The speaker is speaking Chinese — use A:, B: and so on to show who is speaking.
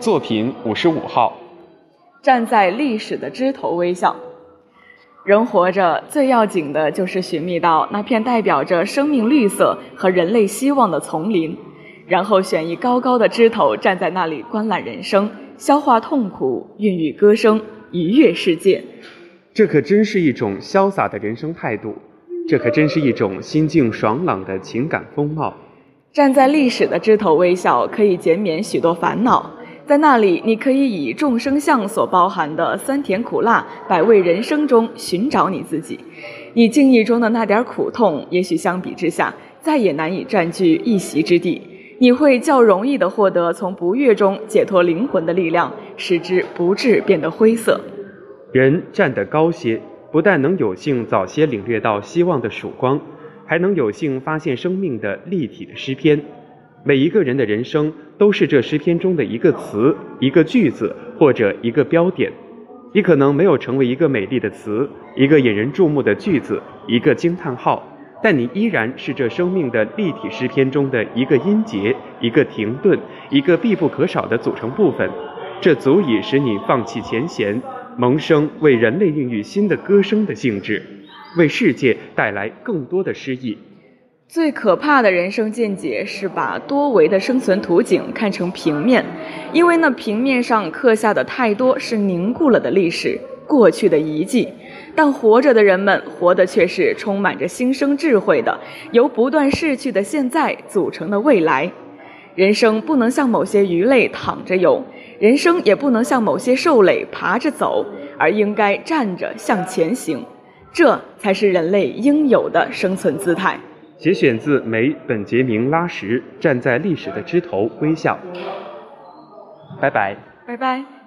A: 作品五十五号。
B: 站在历史的枝头微笑。人活着最要紧的就是寻觅到那片代表着生命绿色和人类希望的丛林，然后选一高高的枝头站在那里观览人生，消化痛苦，孕育歌声，愉悦世界。
A: 这可真是一种潇洒的人生态度，这可真是一种心境爽朗的情感风貌。
B: 站在历史的枝头微笑，可以减免许多烦恼。在那里，你可以以众生相所包含的酸甜苦辣百味人生中寻找你自己。你境意中的那点苦痛，也许相比之下再也难以占据一席之地。你会较容易地获得从不悦中解脱灵魂的力量，使之不致变得灰色。
A: 人站得高些，不但能有幸早些领略到希望的曙光，还能有幸发现生命的立体的诗篇。每一个人的人生都是这诗篇中的一个词、一个句子或者一个标点。你可能没有成为一个美丽的词、一个引人注目的句子、一个惊叹号，但你依然是这生命的立体诗篇中的一个音节、一个停顿、一个必不可少的组成部分。这足以使你放弃前嫌。萌生为人类孕育新的歌声的兴致，为世界带来更多的诗意。
B: 最可怕的人生见解是把多维的生存图景看成平面，因为那平面上刻下的太多是凝固了的历史、过去的遗迹。但活着的人们活的却是充满着新生智慧的，由不断逝去的现在组成的未来。人生不能像某些鱼类躺着游。人生也不能像某些兽类爬着走，而应该站着向前行，这才是人类应有的生存姿态。
A: 节选自梅本杰明拉什《站在历史的枝头微笑》。拜拜。
B: 拜拜。